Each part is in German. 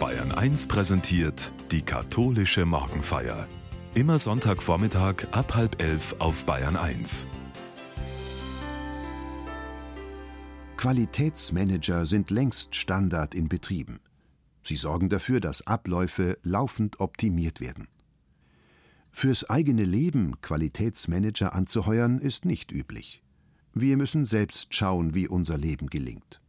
Bayern 1 präsentiert die katholische Morgenfeier. Immer Sonntagvormittag ab halb elf auf Bayern 1. Qualitätsmanager sind längst Standard in Betrieben. Sie sorgen dafür, dass Abläufe laufend optimiert werden. Fürs eigene Leben Qualitätsmanager anzuheuern, ist nicht üblich. Wir müssen selbst schauen, wie unser Leben gelingt.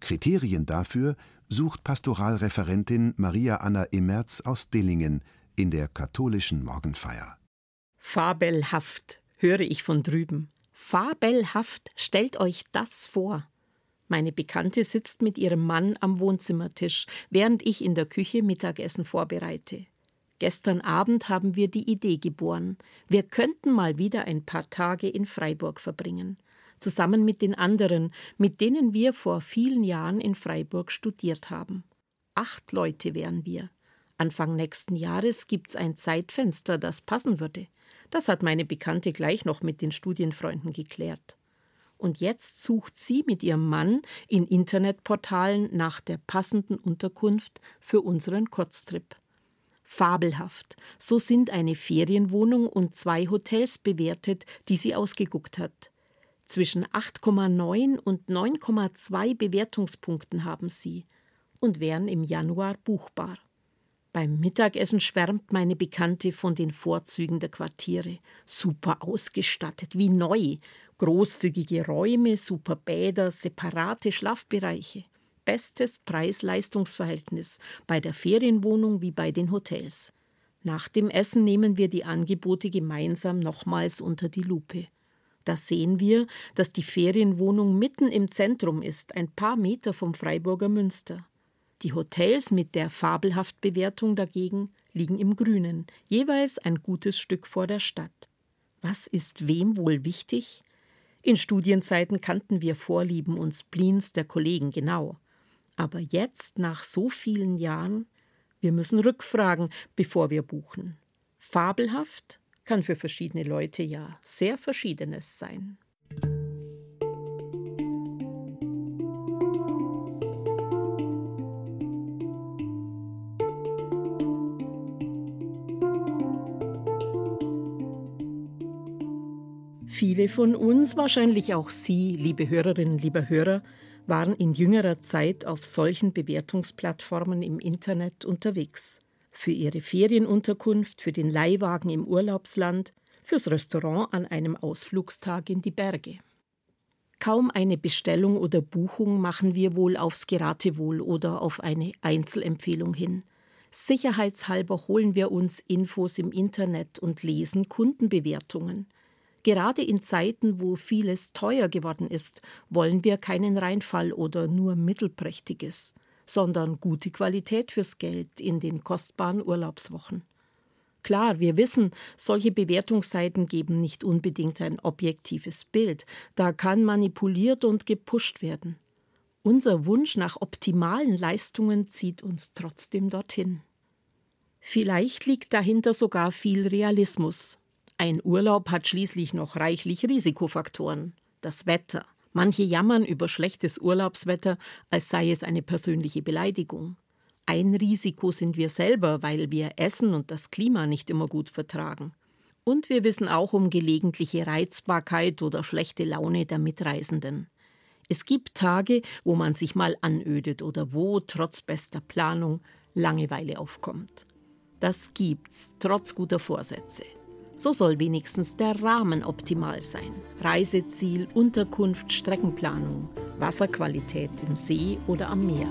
Kriterien dafür sucht Pastoralreferentin Maria Anna Immerz aus Dillingen in der katholischen Morgenfeier. Fabelhaft, höre ich von drüben. Fabelhaft, stellt euch das vor. Meine Bekannte sitzt mit ihrem Mann am Wohnzimmertisch, während ich in der Küche Mittagessen vorbereite. Gestern Abend haben wir die Idee geboren. Wir könnten mal wieder ein paar Tage in Freiburg verbringen. Zusammen mit den anderen, mit denen wir vor vielen Jahren in Freiburg studiert haben. Acht Leute wären wir. Anfang nächsten Jahres gibt's ein Zeitfenster, das passen würde. Das hat meine Bekannte gleich noch mit den Studienfreunden geklärt. Und jetzt sucht sie mit ihrem Mann in Internetportalen nach der passenden Unterkunft für unseren Kurztrip. Fabelhaft. So sind eine Ferienwohnung und zwei Hotels bewertet, die sie ausgeguckt hat. Zwischen 8,9 und 9,2 Bewertungspunkten haben sie und wären im Januar buchbar. Beim Mittagessen schwärmt meine Bekannte von den Vorzügen der Quartiere. Super ausgestattet, wie neu. Großzügige Räume, super Bäder, separate Schlafbereiche bestes Preis-Leistungs-Verhältnis bei der Ferienwohnung wie bei den Hotels. Nach dem Essen nehmen wir die Angebote gemeinsam nochmals unter die Lupe. Da sehen wir, dass die Ferienwohnung mitten im Zentrum ist, ein paar Meter vom Freiburger Münster. Die Hotels mit der Fabelhaft-Bewertung dagegen liegen im Grünen, jeweils ein gutes Stück vor der Stadt. Was ist wem wohl wichtig? In Studienzeiten kannten wir Vorlieben und Spleens der Kollegen genau. Aber jetzt, nach so vielen Jahren, wir müssen rückfragen, bevor wir buchen. Fabelhaft kann für verschiedene Leute ja sehr Verschiedenes sein. Viele von uns, wahrscheinlich auch Sie, liebe Hörerinnen, lieber Hörer, waren in jüngerer Zeit auf solchen Bewertungsplattformen im Internet unterwegs. Für ihre Ferienunterkunft, für den Leihwagen im Urlaubsland, fürs Restaurant an einem Ausflugstag in die Berge. Kaum eine Bestellung oder Buchung machen wir wohl aufs Geratewohl oder auf eine Einzelempfehlung hin. Sicherheitshalber holen wir uns Infos im Internet und lesen Kundenbewertungen. Gerade in Zeiten, wo vieles teuer geworden ist, wollen wir keinen Reinfall oder nur Mittelprächtiges, sondern gute Qualität fürs Geld in den kostbaren Urlaubswochen. Klar, wir wissen, solche Bewertungsseiten geben nicht unbedingt ein objektives Bild, da kann manipuliert und gepusht werden. Unser Wunsch nach optimalen Leistungen zieht uns trotzdem dorthin. Vielleicht liegt dahinter sogar viel Realismus, ein Urlaub hat schließlich noch reichlich Risikofaktoren. Das Wetter. Manche jammern über schlechtes Urlaubswetter, als sei es eine persönliche Beleidigung. Ein Risiko sind wir selber, weil wir Essen und das Klima nicht immer gut vertragen. Und wir wissen auch um gelegentliche Reizbarkeit oder schlechte Laune der Mitreisenden. Es gibt Tage, wo man sich mal anödet oder wo, trotz bester Planung, Langeweile aufkommt. Das gibt's, trotz guter Vorsätze. So soll wenigstens der Rahmen optimal sein. Reiseziel, Unterkunft, Streckenplanung, Wasserqualität im See oder am Meer.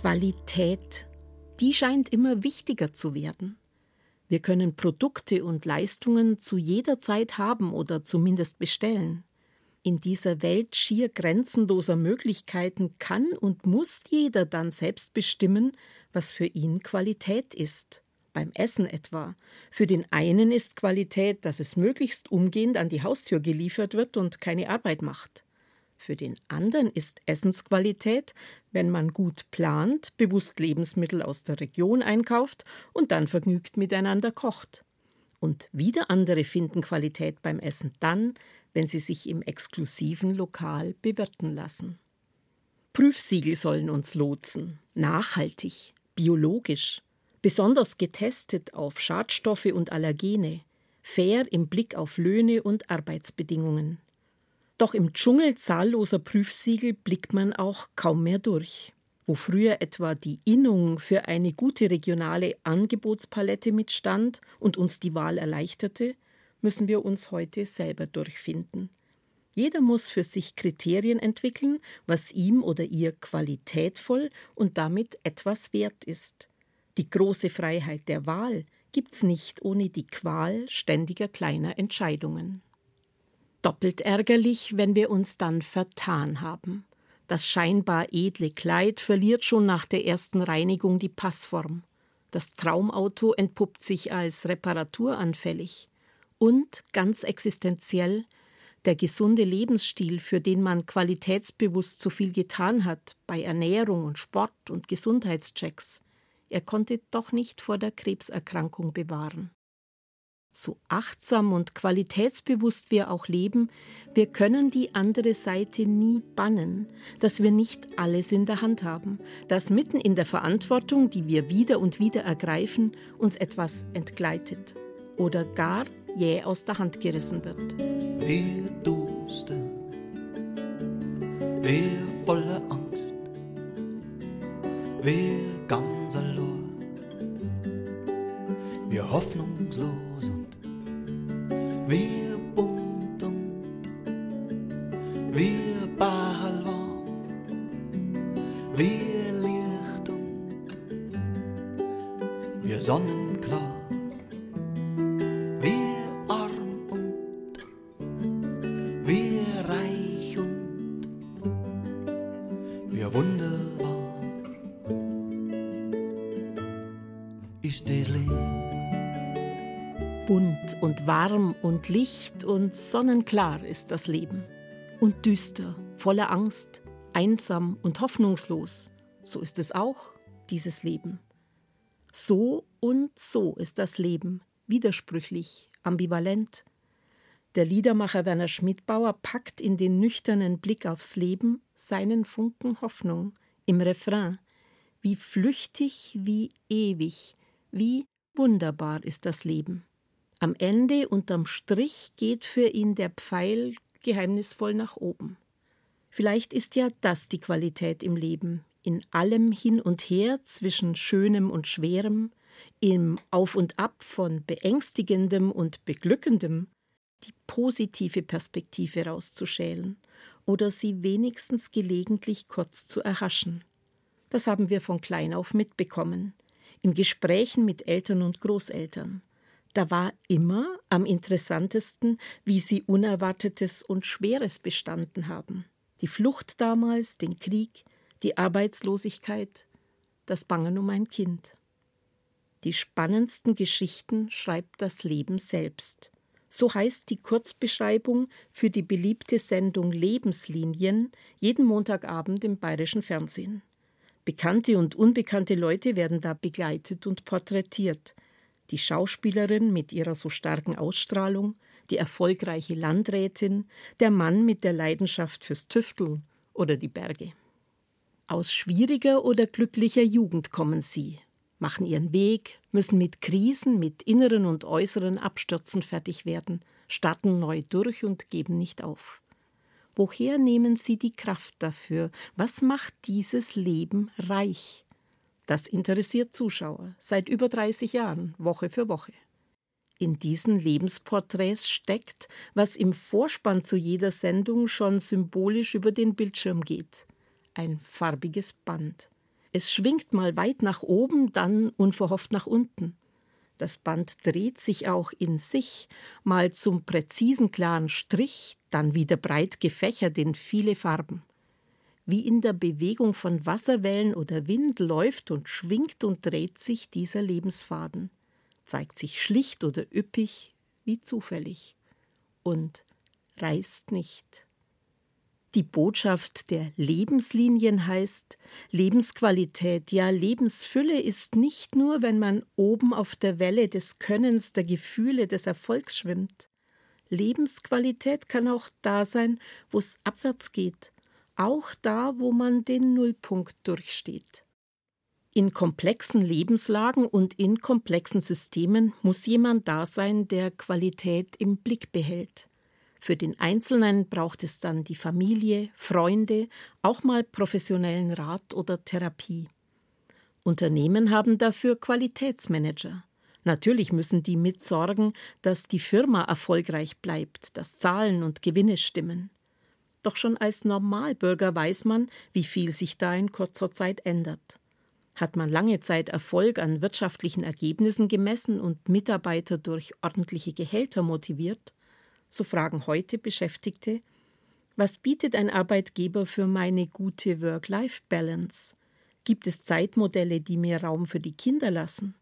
Qualität, die scheint immer wichtiger zu werden. Wir können Produkte und Leistungen zu jeder Zeit haben oder zumindest bestellen. In dieser Welt schier grenzenloser Möglichkeiten kann und muss jeder dann selbst bestimmen, was für ihn Qualität ist. Beim Essen etwa. Für den einen ist Qualität, dass es möglichst umgehend an die Haustür geliefert wird und keine Arbeit macht. Für den anderen ist Essensqualität, wenn man gut plant, bewusst Lebensmittel aus der Region einkauft und dann vergnügt miteinander kocht. Und wieder andere finden Qualität beim Essen dann, wenn sie sich im exklusiven Lokal bewirten lassen. Prüfsiegel sollen uns lotsen. Nachhaltig, biologisch, besonders getestet auf Schadstoffe und Allergene, fair im Blick auf Löhne und Arbeitsbedingungen. Doch im Dschungel zahlloser Prüfsiegel blickt man auch kaum mehr durch. Wo früher etwa die Innung für eine gute regionale Angebotspalette mitstand und uns die Wahl erleichterte, müssen wir uns heute selber durchfinden. Jeder muss für sich Kriterien entwickeln, was ihm oder ihr qualitätvoll und damit etwas wert ist. Die große Freiheit der Wahl gibt's nicht ohne die Qual ständiger kleiner Entscheidungen. Doppelt ärgerlich, wenn wir uns dann vertan haben. Das scheinbar edle Kleid verliert schon nach der ersten Reinigung die Passform. Das Traumauto entpuppt sich als reparaturanfällig. Und, ganz existenziell, der gesunde Lebensstil, für den man qualitätsbewusst so viel getan hat, bei Ernährung und Sport und Gesundheitschecks, er konnte doch nicht vor der Krebserkrankung bewahren so achtsam und qualitätsbewusst wir auch leben, wir können die andere Seite nie bannen, dass wir nicht alles in der Hand haben, dass mitten in der Verantwortung, die wir wieder und wieder ergreifen, uns etwas entgleitet oder gar jäh aus der Hand gerissen wird. Wir dusten, wir voller Angst, wir ganz allein, wir hoffnungslos wir bunt und wir Bachelor, wir Licht und wir sonnenklar, wir arm und wir reich und wir wunderbar. Ist das Leben? Und warm und Licht und sonnenklar ist das Leben. Und düster, voller Angst, einsam und hoffnungslos. So ist es auch, dieses Leben. So und so ist das Leben, widersprüchlich, ambivalent. Der Liedermacher Werner Schmidbauer packt in den nüchternen Blick aufs Leben seinen Funken Hoffnung im Refrain. Wie flüchtig, wie ewig, wie wunderbar ist das Leben. Am Ende unterm Strich geht für ihn der Pfeil geheimnisvoll nach oben. Vielleicht ist ja das die Qualität im Leben, in allem hin und her zwischen Schönem und Schwerem, im Auf und Ab von Beängstigendem und Beglückendem, die positive Perspektive rauszuschälen oder sie wenigstens gelegentlich kurz zu erhaschen. Das haben wir von klein auf mitbekommen, in Gesprächen mit Eltern und Großeltern. Da war immer am interessantesten, wie sie Unerwartetes und Schweres bestanden haben. Die Flucht damals, den Krieg, die Arbeitslosigkeit, das Bangen um ein Kind. Die spannendsten Geschichten schreibt das Leben selbst. So heißt die Kurzbeschreibung für die beliebte Sendung Lebenslinien jeden Montagabend im bayerischen Fernsehen. Bekannte und unbekannte Leute werden da begleitet und porträtiert die Schauspielerin mit ihrer so starken Ausstrahlung, die erfolgreiche Landrätin, der Mann mit der Leidenschaft fürs Tüfteln oder die Berge. Aus schwieriger oder glücklicher Jugend kommen sie, machen ihren Weg, müssen mit Krisen, mit inneren und äußeren Abstürzen fertig werden, starten neu durch und geben nicht auf. Woher nehmen sie die Kraft dafür? Was macht dieses Leben reich? Das interessiert Zuschauer seit über 30 Jahren, Woche für Woche. In diesen Lebensporträts steckt, was im Vorspann zu jeder Sendung schon symbolisch über den Bildschirm geht. Ein farbiges Band. Es schwingt mal weit nach oben, dann unverhofft nach unten. Das Band dreht sich auch in sich, mal zum präzisen klaren Strich, dann wieder breit gefächert in viele Farben wie in der Bewegung von Wasserwellen oder Wind läuft und schwingt und dreht sich dieser Lebensfaden, zeigt sich schlicht oder üppig wie zufällig und reißt nicht. Die Botschaft der Lebenslinien heißt, Lebensqualität, ja Lebensfülle ist nicht nur, wenn man oben auf der Welle des Könnens, der Gefühle, des Erfolgs schwimmt. Lebensqualität kann auch da sein, wo es abwärts geht, auch da, wo man den Nullpunkt durchsteht. In komplexen Lebenslagen und in komplexen Systemen muss jemand da sein, der Qualität im Blick behält. Für den Einzelnen braucht es dann die Familie, Freunde, auch mal professionellen Rat oder Therapie. Unternehmen haben dafür Qualitätsmanager. Natürlich müssen die mitsorgen, dass die Firma erfolgreich bleibt, dass Zahlen und Gewinne stimmen. Doch schon als Normalbürger weiß man, wie viel sich da in kurzer Zeit ändert. Hat man lange Zeit Erfolg an wirtschaftlichen Ergebnissen gemessen und Mitarbeiter durch ordentliche Gehälter motiviert, so fragen heute Beschäftigte, was bietet ein Arbeitgeber für meine gute Work-Life-Balance? Gibt es Zeitmodelle, die mir Raum für die Kinder lassen?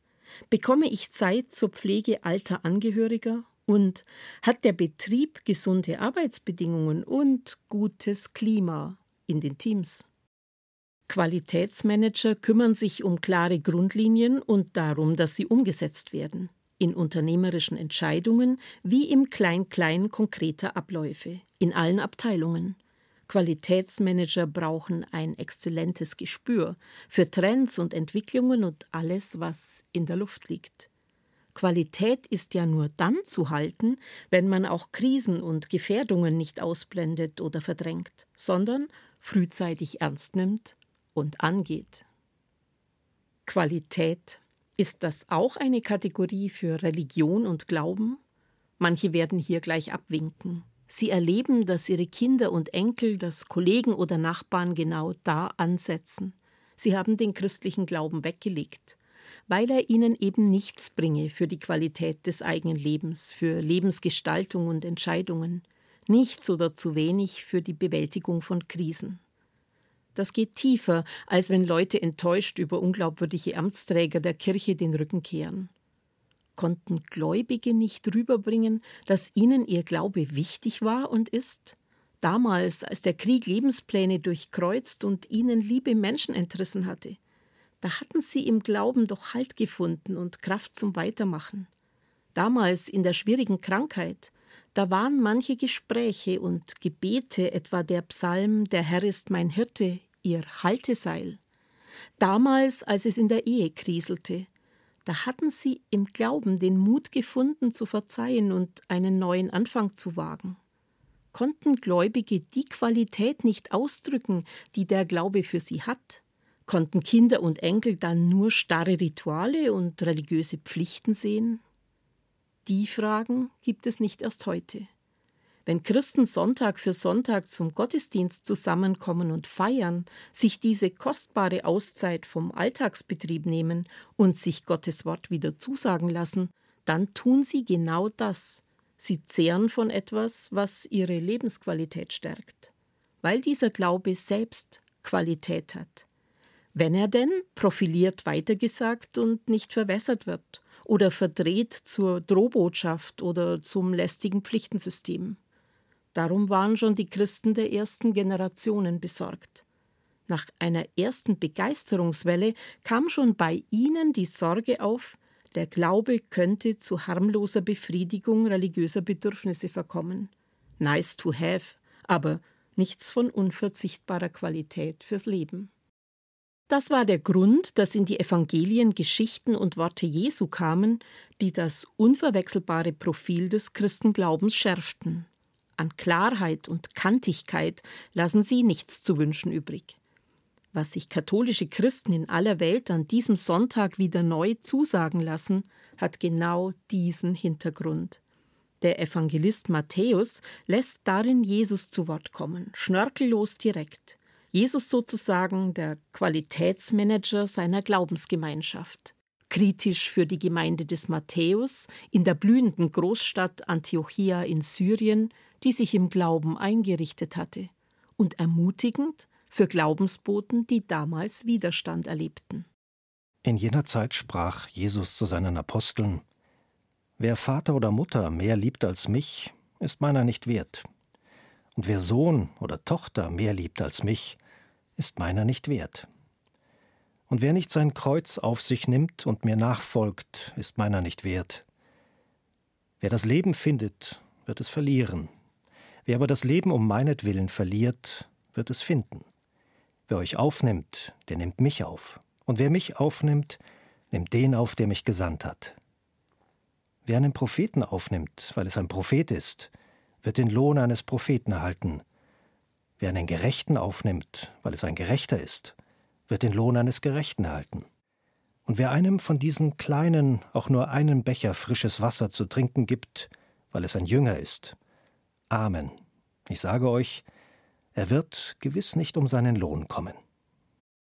Bekomme ich Zeit zur Pflege alter Angehöriger? Und hat der Betrieb gesunde Arbeitsbedingungen und gutes Klima in den Teams? Qualitätsmanager kümmern sich um klare Grundlinien und darum, dass sie umgesetzt werden in unternehmerischen Entscheidungen wie im Klein-Klein konkreter Abläufe, in allen Abteilungen. Qualitätsmanager brauchen ein exzellentes Gespür für Trends und Entwicklungen und alles, was in der Luft liegt. Qualität ist ja nur dann zu halten, wenn man auch Krisen und Gefährdungen nicht ausblendet oder verdrängt, sondern frühzeitig ernst nimmt und angeht. Qualität ist das auch eine Kategorie für Religion und Glauben? Manche werden hier gleich abwinken. Sie erleben, dass ihre Kinder und Enkel, dass Kollegen oder Nachbarn genau da ansetzen. Sie haben den christlichen Glauben weggelegt, weil er ihnen eben nichts bringe für die Qualität des eigenen Lebens, für Lebensgestaltung und Entscheidungen, nichts oder zu wenig für die Bewältigung von Krisen. Das geht tiefer, als wenn Leute enttäuscht über unglaubwürdige Amtsträger der Kirche den Rücken kehren. Konnten Gläubige nicht rüberbringen, dass ihnen ihr Glaube wichtig war und ist? Damals, als der Krieg Lebenspläne durchkreuzt und ihnen liebe Menschen entrissen hatte. Da hatten sie im Glauben doch Halt gefunden und Kraft zum Weitermachen. Damals in der schwierigen Krankheit, da waren manche Gespräche und Gebete, etwa der Psalm Der Herr ist mein Hirte, ihr Halteseil. Damals, als es in der Ehe kriselte, da hatten sie im Glauben den Mut gefunden, zu verzeihen und einen neuen Anfang zu wagen. Konnten Gläubige die Qualität nicht ausdrücken, die der Glaube für sie hat? Konnten Kinder und Enkel dann nur starre Rituale und religiöse Pflichten sehen? Die Fragen gibt es nicht erst heute. Wenn Christen Sonntag für Sonntag zum Gottesdienst zusammenkommen und feiern, sich diese kostbare Auszeit vom Alltagsbetrieb nehmen und sich Gottes Wort wieder zusagen lassen, dann tun sie genau das. Sie zehren von etwas, was ihre Lebensqualität stärkt, weil dieser Glaube selbst Qualität hat. Wenn er denn profiliert weitergesagt und nicht verwässert wird oder verdreht zur Drohbotschaft oder zum lästigen Pflichtensystem. Darum waren schon die Christen der ersten Generationen besorgt. Nach einer ersten Begeisterungswelle kam schon bei ihnen die Sorge auf, der Glaube könnte zu harmloser Befriedigung religiöser Bedürfnisse verkommen. Nice to have, aber nichts von unverzichtbarer Qualität fürs Leben. Das war der Grund, dass in die Evangelien Geschichten und Worte Jesu kamen, die das unverwechselbare Profil des Christenglaubens schärften. An Klarheit und Kantigkeit lassen sie nichts zu wünschen übrig. Was sich katholische Christen in aller Welt an diesem Sonntag wieder neu zusagen lassen, hat genau diesen Hintergrund. Der Evangelist Matthäus lässt darin Jesus zu Wort kommen, schnörkellos direkt. Jesus sozusagen der Qualitätsmanager seiner Glaubensgemeinschaft. Kritisch für die Gemeinde des Matthäus in der blühenden Großstadt Antiochia in Syrien die sich im Glauben eingerichtet hatte, und ermutigend für Glaubensboten, die damals Widerstand erlebten. In jener Zeit sprach Jesus zu seinen Aposteln Wer Vater oder Mutter mehr liebt als mich, ist meiner nicht wert. Und wer Sohn oder Tochter mehr liebt als mich, ist meiner nicht wert. Und wer nicht sein Kreuz auf sich nimmt und mir nachfolgt, ist meiner nicht wert. Wer das Leben findet, wird es verlieren. Wer aber das Leben um meinetwillen verliert, wird es finden. Wer euch aufnimmt, der nimmt mich auf. Und wer mich aufnimmt, nimmt den auf, der mich gesandt hat. Wer einen Propheten aufnimmt, weil es ein Prophet ist, wird den Lohn eines Propheten erhalten. Wer einen Gerechten aufnimmt, weil es ein Gerechter ist, wird den Lohn eines Gerechten erhalten. Und wer einem von diesen kleinen auch nur einen Becher frisches Wasser zu trinken gibt, weil es ein Jünger ist, Amen. Ich sage euch, er wird gewiss nicht um seinen Lohn kommen.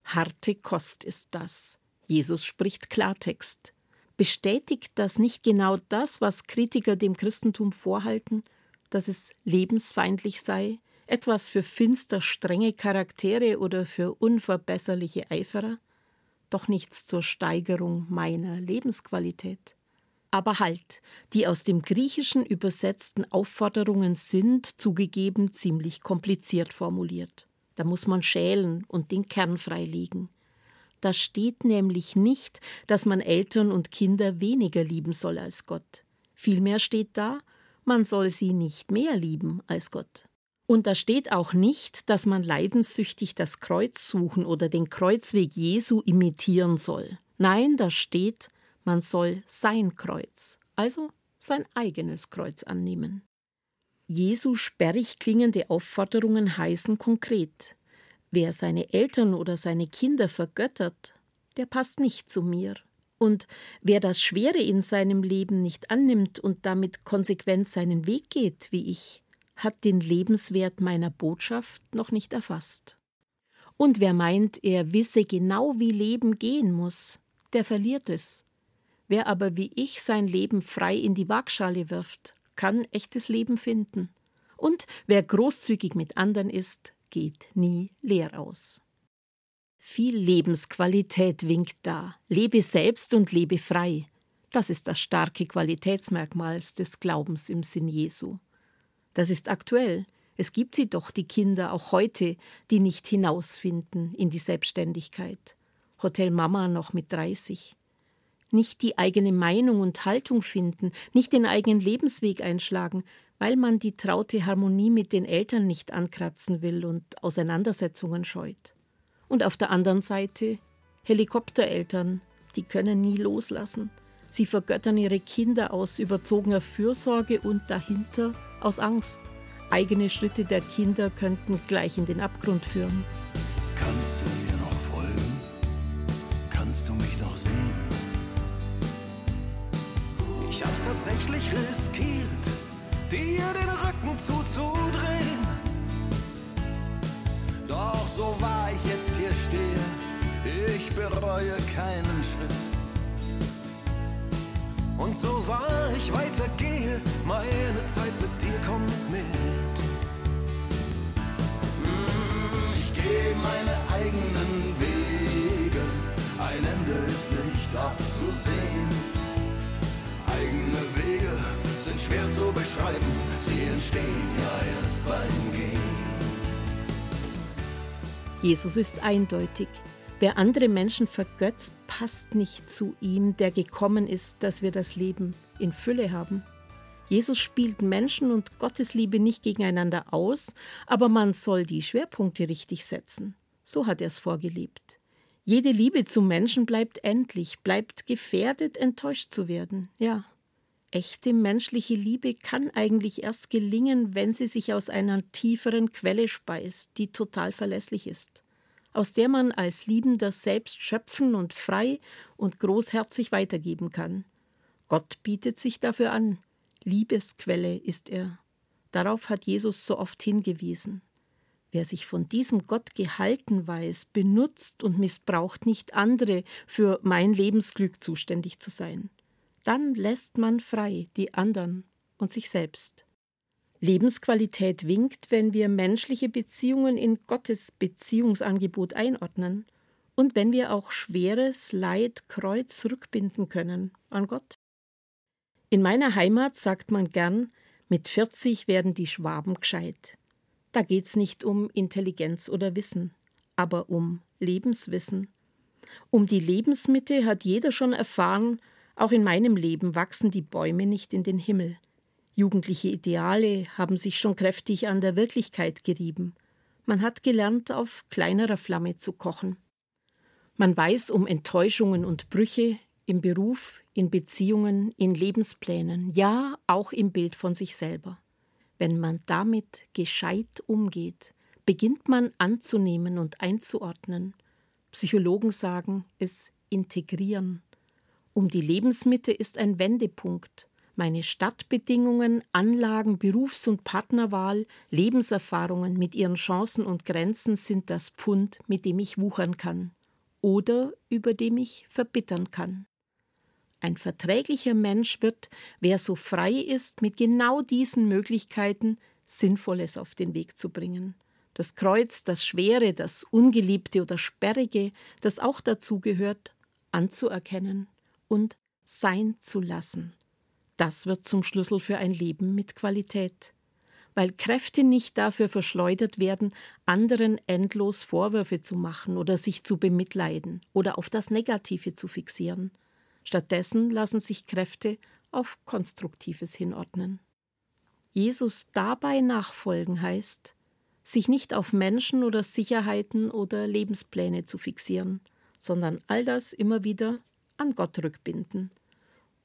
Harte Kost ist das. Jesus spricht Klartext. Bestätigt das nicht genau das, was Kritiker dem Christentum vorhalten, dass es lebensfeindlich sei, etwas für finster strenge Charaktere oder für unverbesserliche Eiferer? Doch nichts zur Steigerung meiner Lebensqualität. Aber halt, die aus dem Griechischen übersetzten Aufforderungen sind, zugegeben, ziemlich kompliziert formuliert. Da muss man schälen und den Kern freilegen. Da steht nämlich nicht, dass man Eltern und Kinder weniger lieben soll als Gott. Vielmehr steht da, man soll sie nicht mehr lieben als Gott. Und da steht auch nicht, dass man leidenssüchtig das Kreuz suchen oder den Kreuzweg Jesu imitieren soll. Nein, da steht, man soll sein Kreuz, also sein eigenes Kreuz annehmen. Jesu sperrig klingende Aufforderungen heißen konkret: Wer seine Eltern oder seine Kinder vergöttert, der passt nicht zu mir. Und wer das Schwere in seinem Leben nicht annimmt und damit konsequent seinen Weg geht, wie ich, hat den Lebenswert meiner Botschaft noch nicht erfasst. Und wer meint, er wisse genau, wie Leben gehen muss, der verliert es Wer aber wie ich sein Leben frei in die Waagschale wirft, kann echtes Leben finden. Und wer großzügig mit anderen ist, geht nie leer aus. Viel Lebensqualität winkt da. Lebe selbst und lebe frei. Das ist das starke Qualitätsmerkmal des Glaubens im Sinn Jesu. Das ist aktuell. Es gibt sie doch, die Kinder, auch heute, die nicht hinausfinden in die Selbstständigkeit. Hotel Mama noch mit 30 nicht die eigene Meinung und Haltung finden, nicht den eigenen Lebensweg einschlagen, weil man die traute Harmonie mit den Eltern nicht ankratzen will und Auseinandersetzungen scheut. Und auf der anderen Seite Helikoptereltern, die können nie loslassen. Sie vergöttern ihre Kinder aus überzogener Fürsorge und dahinter aus Angst. Eigene Schritte der Kinder könnten gleich in den Abgrund führen. Kannst du mir noch folgen? Kannst du mich noch sehen? Ich hab's tatsächlich riskiert, dir den Rücken zuzudrehen. Doch so wahr ich jetzt hier stehe, ich bereue keinen Schritt. Und so wahr ich weitergehe, Jesus ist eindeutig. Wer andere Menschen vergötzt, passt nicht zu ihm, der gekommen ist, dass wir das Leben in Fülle haben. Jesus spielt Menschen und Gottesliebe nicht gegeneinander aus, aber man soll die Schwerpunkte richtig setzen. So hat er es vorgelebt. Jede Liebe zum Menschen bleibt endlich, bleibt gefährdet, enttäuscht zu werden. Ja, echte menschliche Liebe kann eigentlich erst gelingen, wenn sie sich aus einer tieferen Quelle speist, die total verlässlich ist, aus der man als Liebender selbst schöpfen und frei und großherzig weitergeben kann. Gott bietet sich dafür an. Liebesquelle ist er. Darauf hat Jesus so oft hingewiesen. Wer sich von diesem Gott gehalten weiß, benutzt und missbraucht nicht andere, für mein Lebensglück zuständig zu sein. Dann lässt man frei die anderen und sich selbst. Lebensqualität winkt, wenn wir menschliche Beziehungen in Gottes Beziehungsangebot einordnen und wenn wir auch schweres Leid Kreuz rückbinden können an Gott. In meiner Heimat sagt man gern, mit 40 werden die Schwaben gescheit. Da geht's nicht um Intelligenz oder Wissen, aber um Lebenswissen. Um die Lebensmitte hat jeder schon erfahren, auch in meinem Leben wachsen die Bäume nicht in den Himmel. Jugendliche Ideale haben sich schon kräftig an der Wirklichkeit gerieben. Man hat gelernt, auf kleinerer Flamme zu kochen. Man weiß um Enttäuschungen und Brüche im Beruf, in Beziehungen, in Lebensplänen, ja auch im Bild von sich selber. Wenn man damit gescheit umgeht, beginnt man anzunehmen und einzuordnen. Psychologen sagen es integrieren. Um die Lebensmitte ist ein Wendepunkt. Meine Stadtbedingungen, Anlagen, Berufs- und Partnerwahl, Lebenserfahrungen mit ihren Chancen und Grenzen sind das Pfund, mit dem ich wuchern kann oder über dem ich verbittern kann. Ein verträglicher Mensch wird, wer so frei ist, mit genau diesen Möglichkeiten Sinnvolles auf den Weg zu bringen. Das Kreuz, das Schwere, das Ungeliebte oder Sperrige, das auch dazu gehört, anzuerkennen und sein zu lassen. Das wird zum Schlüssel für ein Leben mit Qualität. Weil Kräfte nicht dafür verschleudert werden, anderen endlos Vorwürfe zu machen oder sich zu bemitleiden oder auf das Negative zu fixieren. Stattdessen lassen sich Kräfte auf Konstruktives hinordnen. Jesus dabei nachfolgen heißt, sich nicht auf Menschen oder Sicherheiten oder Lebenspläne zu fixieren, sondern all das immer wieder an Gott rückbinden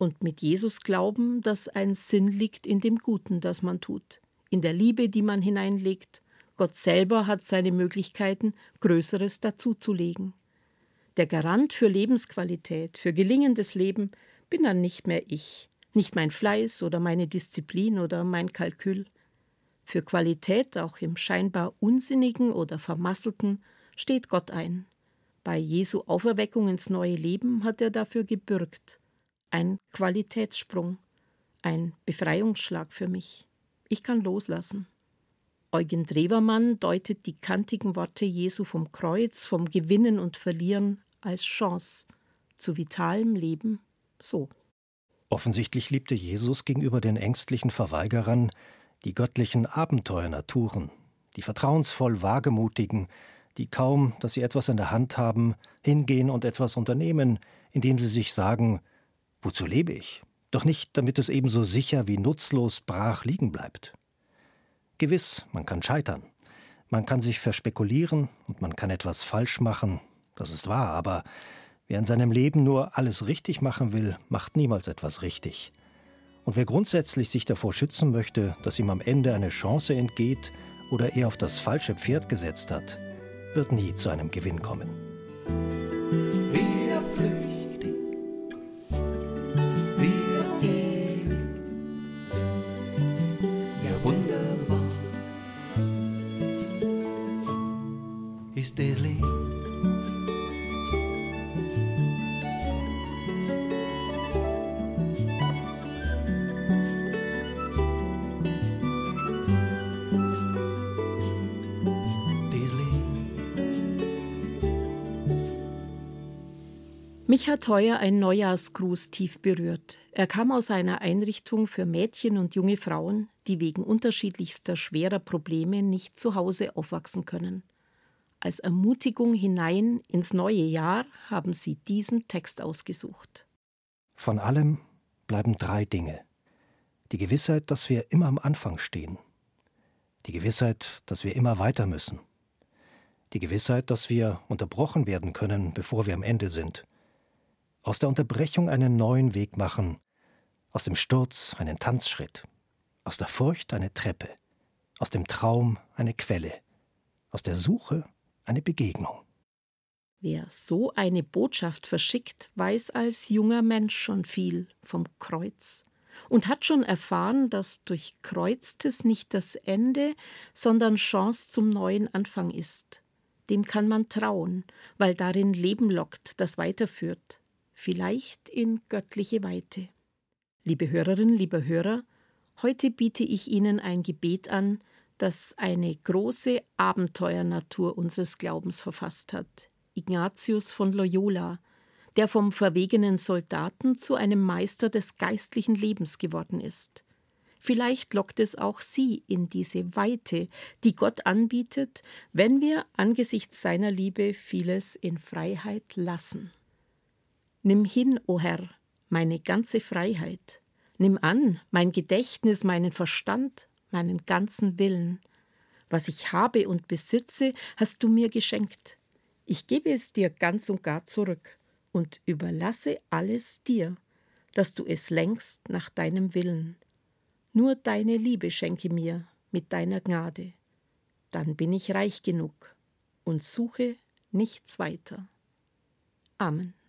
und mit Jesus glauben, dass ein Sinn liegt in dem Guten, das man tut, in der Liebe, die man hineinlegt. Gott selber hat seine Möglichkeiten, Größeres dazuzulegen. Der Garant für Lebensqualität, für gelingendes Leben bin dann nicht mehr ich, nicht mein Fleiß oder meine Disziplin oder mein Kalkül. Für Qualität, auch im scheinbar Unsinnigen oder Vermasselten, steht Gott ein. Bei Jesu Auferweckung ins neue Leben hat er dafür gebürgt. Ein Qualitätssprung, ein Befreiungsschlag für mich. Ich kann loslassen. Eugen Drewermann deutet die kantigen Worte Jesu vom Kreuz, vom Gewinnen und Verlieren als Chance zu vitalem Leben so. Offensichtlich liebte Jesus gegenüber den ängstlichen Verweigerern die göttlichen Abenteuernaturen, die vertrauensvoll wagemutigen, die kaum, dass sie etwas in der Hand haben, hingehen und etwas unternehmen, indem sie sich sagen, wozu lebe ich? Doch nicht, damit es ebenso sicher wie nutzlos brach liegen bleibt. Gewiss, man kann scheitern, man kann sich verspekulieren und man kann etwas falsch machen, das ist wahr, aber wer in seinem Leben nur alles richtig machen will, macht niemals etwas richtig. Und wer grundsätzlich sich davor schützen möchte, dass ihm am Ende eine Chance entgeht oder er auf das falsche Pferd gesetzt hat, wird nie zu einem Gewinn kommen. Wir flüchtig, wir ewig, ja wunderbar ist das Leben. Mich hat heuer ein Neujahrsgruß tief berührt. Er kam aus einer Einrichtung für Mädchen und junge Frauen, die wegen unterschiedlichster schwerer Probleme nicht zu Hause aufwachsen können. Als Ermutigung hinein ins neue Jahr haben sie diesen Text ausgesucht. Von allem bleiben drei Dinge. Die Gewissheit, dass wir immer am Anfang stehen. Die Gewissheit, dass wir immer weiter müssen. Die Gewissheit, dass wir unterbrochen werden können, bevor wir am Ende sind. Aus der Unterbrechung einen neuen Weg machen, aus dem Sturz einen Tanzschritt, aus der Furcht eine Treppe, aus dem Traum eine Quelle, aus der Suche eine Begegnung. Wer so eine Botschaft verschickt, weiß als junger Mensch schon viel vom Kreuz und hat schon erfahren, dass durchkreuztes nicht das Ende, sondern Chance zum neuen Anfang ist. Dem kann man trauen, weil darin Leben lockt, das weiterführt, vielleicht in göttliche Weite. Liebe Hörerinnen, liebe Hörer, heute biete ich Ihnen ein Gebet an, das eine große Abenteuernatur unseres Glaubens verfasst hat. Ignatius von Loyola, der vom verwegenen Soldaten zu einem Meister des geistlichen Lebens geworden ist. Vielleicht lockt es auch sie in diese Weite, die Gott anbietet, wenn wir angesichts seiner Liebe vieles in Freiheit lassen. Nimm hin, o oh Herr, meine ganze Freiheit. Nimm an mein Gedächtnis, meinen Verstand, meinen ganzen Willen. Was ich habe und besitze, hast du mir geschenkt. Ich gebe es dir ganz und gar zurück und überlasse alles dir, dass du es lenkst nach deinem Willen. Nur deine Liebe schenke mir mit deiner Gnade. Dann bin ich reich genug und suche nichts weiter. Amen.